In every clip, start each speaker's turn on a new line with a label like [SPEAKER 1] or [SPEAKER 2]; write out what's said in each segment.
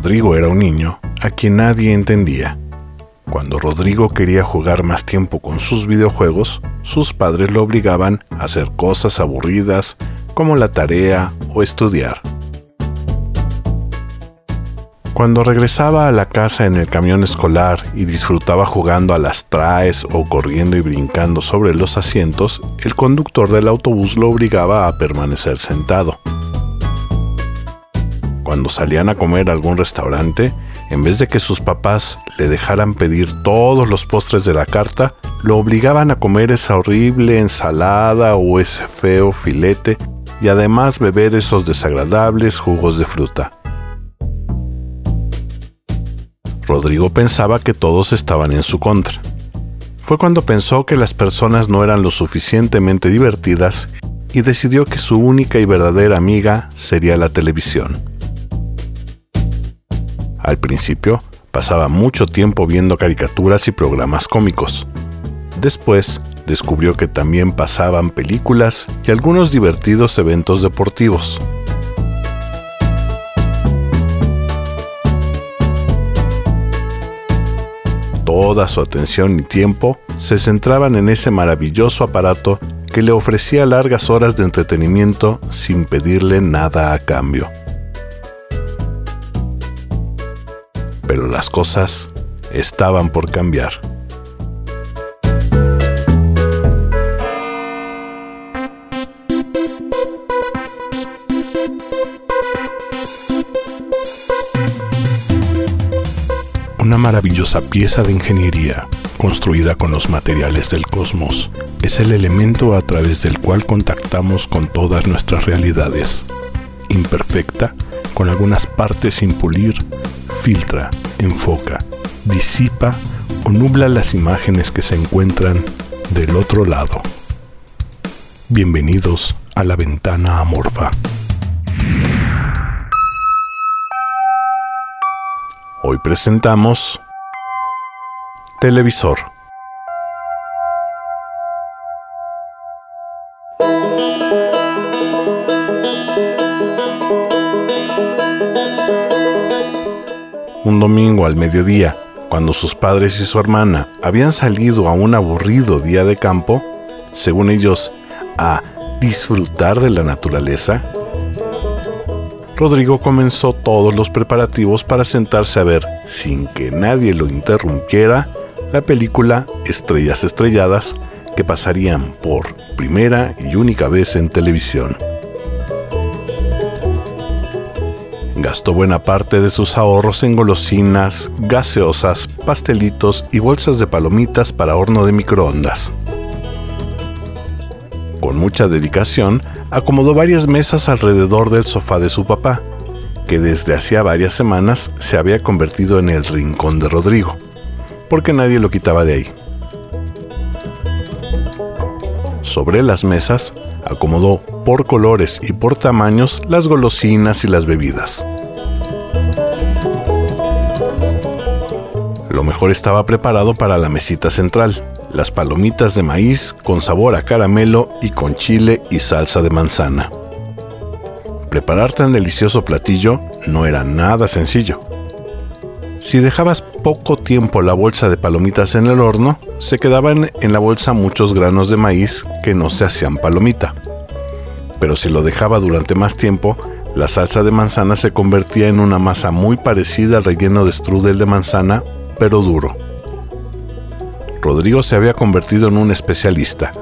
[SPEAKER 1] Rodrigo era un niño a quien nadie entendía. Cuando Rodrigo quería jugar más tiempo con sus videojuegos, sus padres lo obligaban a hacer cosas aburridas como la tarea o estudiar. Cuando regresaba a la casa en el camión escolar y disfrutaba jugando a las traes o corriendo y brincando sobre los asientos, el conductor del autobús lo obligaba a permanecer sentado. Cuando salían a comer a algún restaurante, en vez de que sus papás le dejaran pedir todos los postres de la carta, lo obligaban a comer esa horrible ensalada o ese feo filete y además beber esos desagradables jugos de fruta. Rodrigo pensaba que todos estaban en su contra. Fue cuando pensó que las personas no eran lo suficientemente divertidas y decidió que su única y verdadera amiga sería la televisión. Al principio, pasaba mucho tiempo viendo caricaturas y programas cómicos. Después, descubrió que también pasaban películas y algunos divertidos eventos deportivos. Toda su atención y tiempo se centraban en ese maravilloso aparato que le ofrecía largas horas de entretenimiento sin pedirle nada a cambio. Pero las cosas estaban por cambiar. Una maravillosa pieza de ingeniería, construida con los materiales del cosmos, es el elemento a través del cual contactamos con todas nuestras realidades. Imperfecta, con algunas partes sin pulir, filtra, enfoca, disipa o nubla las imágenes que se encuentran del otro lado. Bienvenidos a la ventana amorfa. Hoy presentamos Televisor. Un domingo al mediodía, cuando sus padres y su hermana habían salido a un aburrido día de campo, según ellos, a disfrutar de la naturaleza, Rodrigo comenzó todos los preparativos para sentarse a ver, sin que nadie lo interrumpiera, la película Estrellas Estrelladas que pasarían por primera y única vez en televisión. Gastó buena parte de sus ahorros en golosinas, gaseosas, pastelitos y bolsas de palomitas para horno de microondas. Con mucha dedicación, acomodó varias mesas alrededor del sofá de su papá, que desde hacía varias semanas se había convertido en el rincón de Rodrigo, porque nadie lo quitaba de ahí. Sobre las mesas acomodó por colores y por tamaños las golosinas y las bebidas. Lo mejor estaba preparado para la mesita central, las palomitas de maíz con sabor a caramelo y con chile y salsa de manzana. Preparar tan delicioso platillo no era nada sencillo. Si dejabas poco tiempo la bolsa de palomitas en el horno, se quedaban en la bolsa muchos granos de maíz que no se hacían palomita. Pero si lo dejaba durante más tiempo, la salsa de manzana se convertía en una masa muy parecida al relleno de strudel de manzana, pero duro. Rodrigo se había convertido en un especialista.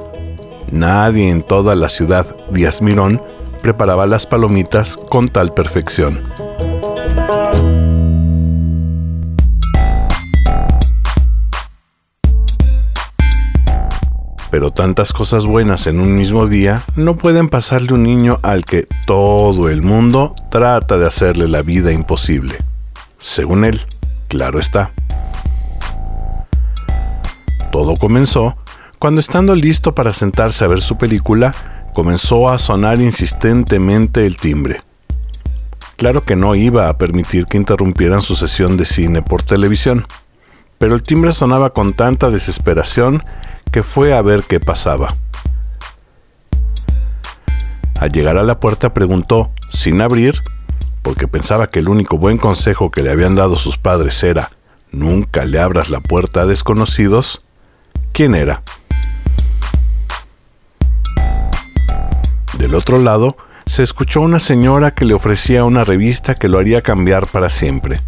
[SPEAKER 1] Nadie en toda la ciudad, Díaz Mirón, preparaba las palomitas con tal perfección. Pero tantas cosas buenas en un mismo día no pueden pasarle un niño al que todo el mundo trata de hacerle la vida imposible. Según él, claro está. Todo comenzó cuando estando listo para sentarse a ver su película, comenzó a sonar insistentemente el timbre. Claro que no iba a permitir que interrumpieran su sesión de cine por televisión, pero el timbre sonaba con tanta desesperación que fue a ver qué pasaba. Al llegar a la puerta preguntó, sin abrir, porque pensaba que el único buen consejo que le habían dado sus padres era nunca le abras la puerta a desconocidos, ¿quién era? Del otro lado, se escuchó una señora que le ofrecía una revista que lo haría cambiar para siempre.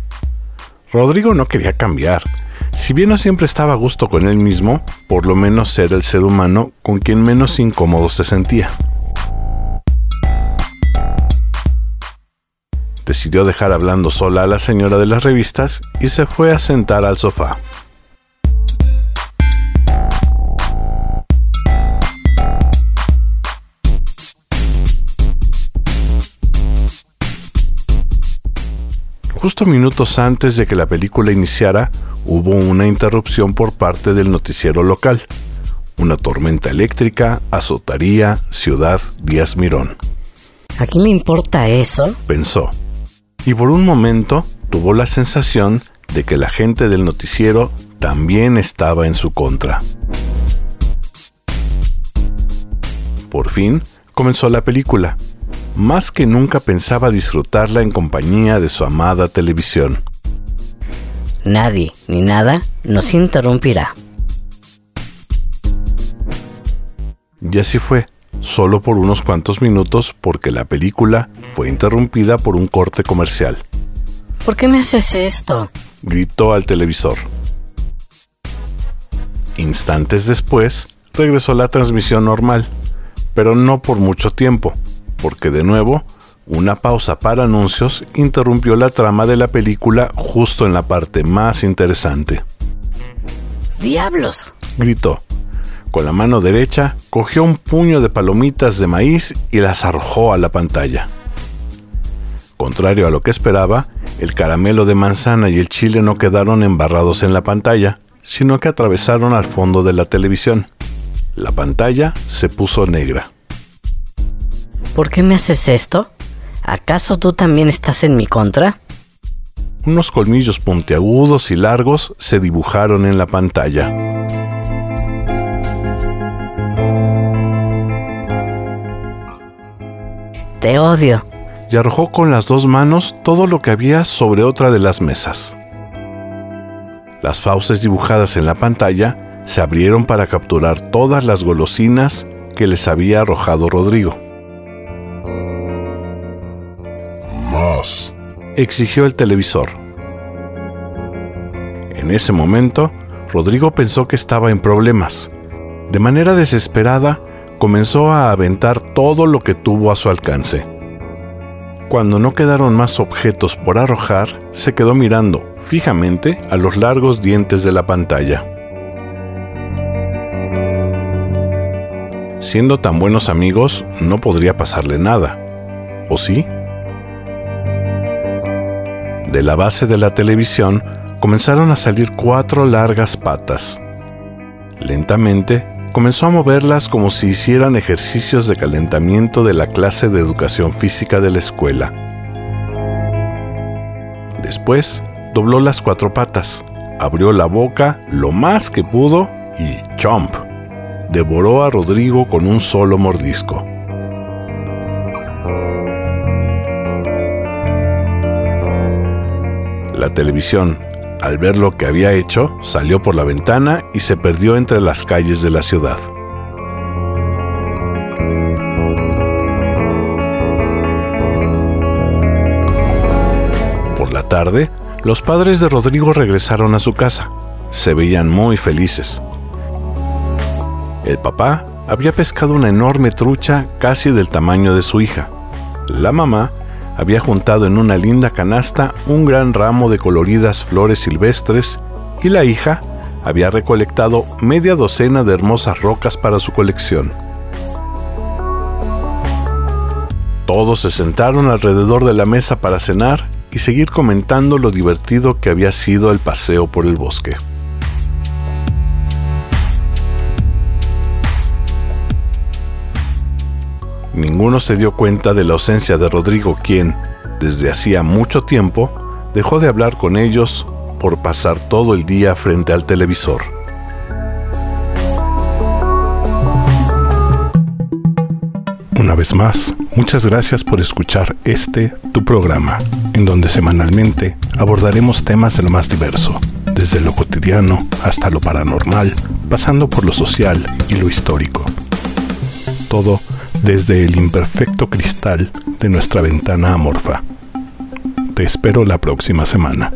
[SPEAKER 1] Rodrigo no quería cambiar. Si bien no siempre estaba a gusto con él mismo, por lo menos era el ser humano con quien menos incómodo se sentía. Decidió dejar hablando sola a la señora de las revistas y se fue a sentar al sofá. Justo minutos antes de que la película iniciara, hubo una interrupción por parte del noticiero local. Una tormenta eléctrica azotaría Ciudad Díaz Mirón.
[SPEAKER 2] ¿A quién le importa eso?
[SPEAKER 1] Pensó. Y por un momento tuvo la sensación de que la gente del noticiero también estaba en su contra. Por fin comenzó la película más que nunca pensaba disfrutarla en compañía de su amada televisión.
[SPEAKER 2] Nadie ni nada nos interrumpirá.
[SPEAKER 1] Y así fue, solo por unos cuantos minutos porque la película fue interrumpida por un corte comercial.
[SPEAKER 2] ¿Por qué me haces esto?
[SPEAKER 1] gritó al televisor. Instantes después, regresó la transmisión normal, pero no por mucho tiempo porque de nuevo, una pausa para anuncios interrumpió la trama de la película justo en la parte más interesante.
[SPEAKER 2] ¡Diablos!
[SPEAKER 1] gritó. Con la mano derecha cogió un puño de palomitas de maíz y las arrojó a la pantalla. Contrario a lo que esperaba, el caramelo de manzana y el chile no quedaron embarrados en la pantalla, sino que atravesaron al fondo de la televisión. La pantalla se puso negra.
[SPEAKER 2] ¿Por qué me haces esto? ¿Acaso tú también estás en mi contra?
[SPEAKER 1] Unos colmillos puntiagudos y largos se dibujaron en la pantalla.
[SPEAKER 2] Te odio.
[SPEAKER 1] Y arrojó con las dos manos todo lo que había sobre otra de las mesas. Las fauces dibujadas en la pantalla se abrieron para capturar todas las golosinas que les había arrojado Rodrigo. Exigió el televisor. En ese momento, Rodrigo pensó que estaba en problemas. De manera desesperada, comenzó a aventar todo lo que tuvo a su alcance. Cuando no quedaron más objetos por arrojar, se quedó mirando fijamente a los largos dientes de la pantalla. Siendo tan buenos amigos, no podría pasarle nada. ¿O sí? De la base de la televisión comenzaron a salir cuatro largas patas. Lentamente comenzó a moverlas como si hicieran ejercicios de calentamiento de la clase de educación física de la escuela. Después dobló las cuatro patas, abrió la boca lo más que pudo y ¡chomp! Devoró a Rodrigo con un solo mordisco. La televisión, al ver lo que había hecho, salió por la ventana y se perdió entre las calles de la ciudad. Por la tarde, los padres de Rodrigo regresaron a su casa. Se veían muy felices. El papá había pescado una enorme trucha casi del tamaño de su hija. La mamá había juntado en una linda canasta un gran ramo de coloridas flores silvestres y la hija había recolectado media docena de hermosas rocas para su colección. Todos se sentaron alrededor de la mesa para cenar y seguir comentando lo divertido que había sido el paseo por el bosque. Ninguno se dio cuenta de la ausencia de Rodrigo, quien, desde hacía mucho tiempo, dejó de hablar con ellos por pasar todo el día frente al televisor. Una vez más, muchas gracias por escuchar este, tu programa, en donde semanalmente abordaremos temas de lo más diverso, desde lo cotidiano hasta lo paranormal, pasando por lo social y lo histórico. Todo desde el imperfecto cristal de nuestra ventana amorfa. Te espero la próxima semana.